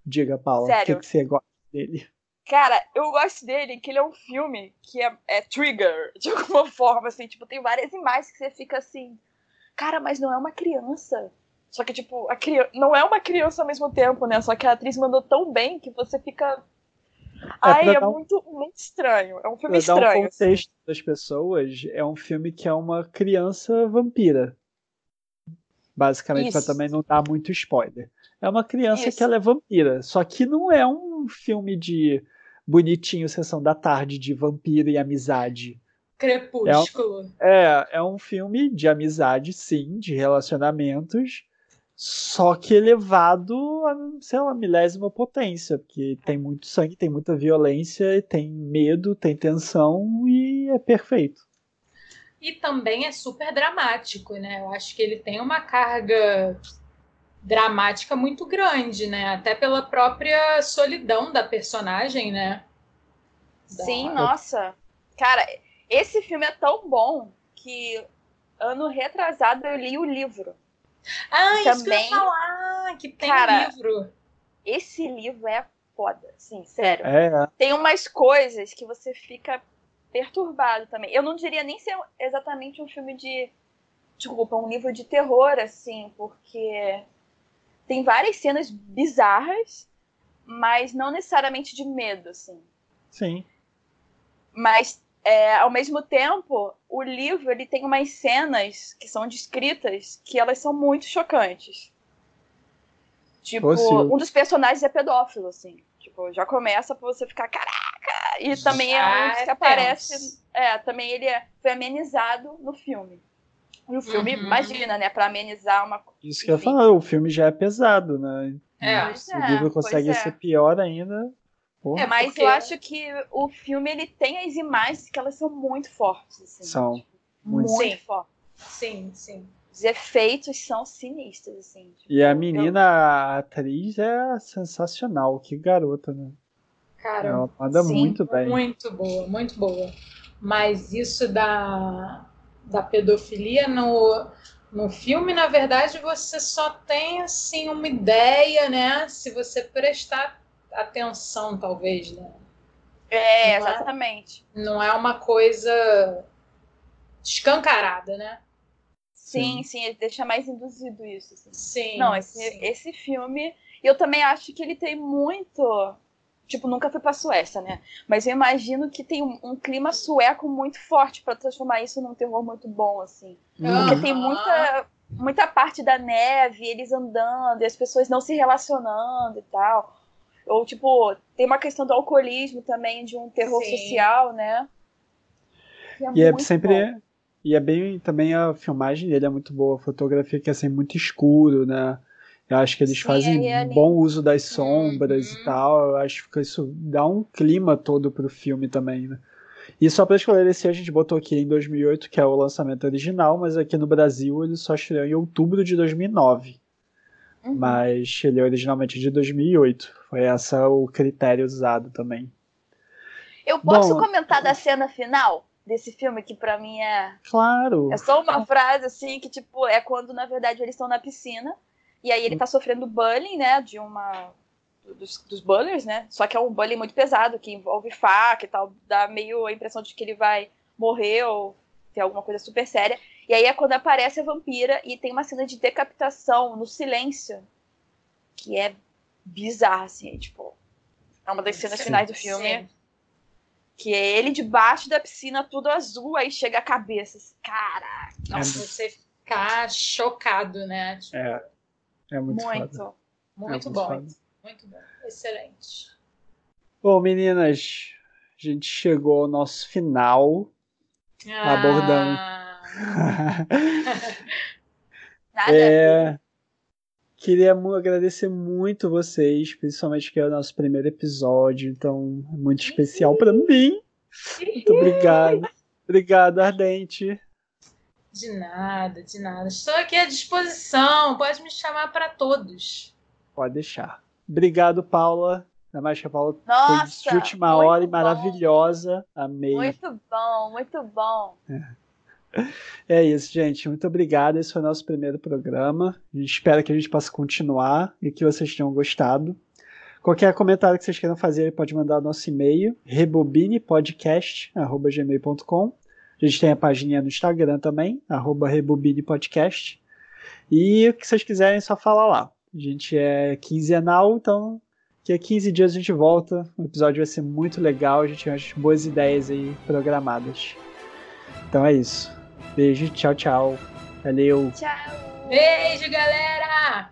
Diga, Paula, o que, que você gosta dele? Cara, eu gosto dele, que ele é um filme que é, é trigger, de alguma forma, assim. Tipo, tem várias imagens que você fica assim... Cara, mas não é uma criança. Só que, tipo, a criança... Não é uma criança ao mesmo tempo, né? Só que a atriz mandou tão bem que você fica... Ai, pra é dar um- muito, muito estranho. É um filme Pra dar um estranho. assim. contexto das pessoas, é um filme que é uma criança vampira. Basicamente, para também não dar muito spoiler. É uma criança Isso. que ela é vampira. Só que não é um filme de bonitinho Sessão da Tarde de vampiro e amizade. Crepúsculo. É, é um filme de amizade, sim, de relacionamentos, só que elevado a, sei lá, milésima potência, porque tem muito sangue, tem muita violência, tem medo, tem tensão e é perfeito. E também é super dramático, né? Eu acho que ele tem uma carga dramática muito grande, né? Até pela própria solidão da personagem, né? Sim, da... nossa. Cara, esse filme é tão bom que ano retrasado eu li o livro. Ah, Também, isso que eu ia falar, que tem cara, livro. Esse livro é foda, sim, sério. É. Tem umas coisas que você fica perturbado também. Eu não diria nem ser exatamente um filme de. Desculpa, um livro de terror, assim, porque tem várias cenas bizarras, mas não necessariamente de medo, assim. Sim. Mas, é, ao mesmo tempo, o livro ele tem umas cenas que são descritas que elas são muito chocantes. Tipo, um dos personagens é pedófilo, assim. Tipo, já começa pra você ficar, caraca! E também é um que aparece. É, também ele é, foi amenizado no filme. E o filme, uhum. imagina, né? Pra amenizar uma. Isso que eu ia falar, o filme já é pesado, né? É. Se o livro consegue é. ser pior ainda. Porra. É, mas Porque... eu acho que o filme ele tem as imagens que elas são muito fortes. Assim, são. Tipo, muito, muito fortes. Sim, sim. Os efeitos são sinistros, assim. Tipo, e a menina, a atriz, é sensacional. Que garota, né? Cara, ela manda sim, muito bem. Muito boa, muito boa. Mas isso da, da pedofilia no, no filme, na verdade, você só tem assim uma ideia, né? Se você prestar atenção, talvez, né? É, não é exatamente. É, não é uma coisa escancarada, né? Sim, sim, ele deixa mais induzido isso. Assim. Sim. Não, esse, sim. esse filme, eu também acho que ele tem muito. Tipo, nunca fui pra Suécia, né? Mas eu imagino que tem um, um clima sueco muito forte para transformar isso num terror muito bom, assim. Uhum. Porque tem muita, muita parte da neve, eles andando, e as pessoas não se relacionando e tal. Ou, tipo, tem uma questão do alcoolismo também, de um terror Sim. social, né? E é, e é sempre. Bom. E é bem também a filmagem dele é muito boa, a fotografia que é assim, muito escuro, né? Eu acho que eles Sim, fazem é bom uso das sombras uhum. e tal. Eu acho que isso dá um clima todo pro filme também, né? E só para esclarecer, a gente botou aqui em 2008, que é o lançamento original, mas aqui no Brasil ele só estreou em outubro de 2009. Uhum. Mas ele é originalmente de 2008. Foi esse o critério usado também. Eu posso Bom, comentar da cena final? desse filme que para mim é claro é só uma frase assim que tipo é quando na verdade eles estão na piscina e aí ele tá sofrendo bullying né de uma dos, dos bullers né só que é um bullying muito pesado que envolve faca e tal dá meio a impressão de que ele vai morrer ou ter alguma coisa super séria e aí é quando aparece a vampira e tem uma cena de decapitação no silêncio que é bizarra assim tipo é uma das cenas finais do filme Sim que é ele debaixo da piscina, tudo azul, aí chega a cabeça. Assim, Caraca! Nossa, é você ficar chocado, né? Tipo, é. É muito Muito, foda. muito é bom. Muito, muito bom. Excelente. Bom, meninas, a gente chegou ao nosso final. Ah. Abordando. Nada. É, Queria agradecer muito vocês, principalmente que é o nosso primeiro episódio, então é muito especial para mim. Muito obrigado. Obrigado, Ardente. De nada, de nada. Estou aqui à disposição. Pode me chamar para todos. Pode deixar. Obrigado, Paula. Ainda mais que a Paula Nossa, foi de última hora e maravilhosa. Amei. Muito bom, muito bom. É. É isso, gente. Muito obrigado. Esse foi o nosso primeiro programa. A gente espera que a gente possa continuar e que vocês tenham gostado. Qualquer comentário que vocês queiram fazer, pode mandar no nosso e-mail, rebobinepodcast.gmail.com. A gente tem a página no Instagram também, arroba rebobinepodcast. E o que vocês quiserem, é só falar lá. A gente é quinzenal, então que a 15 dias a gente volta. O episódio vai ser muito legal, a gente tem umas boas ideias aí programadas. Então é isso. Beijo, tchau, tchau. Valeu. Tchau. Beijo, galera!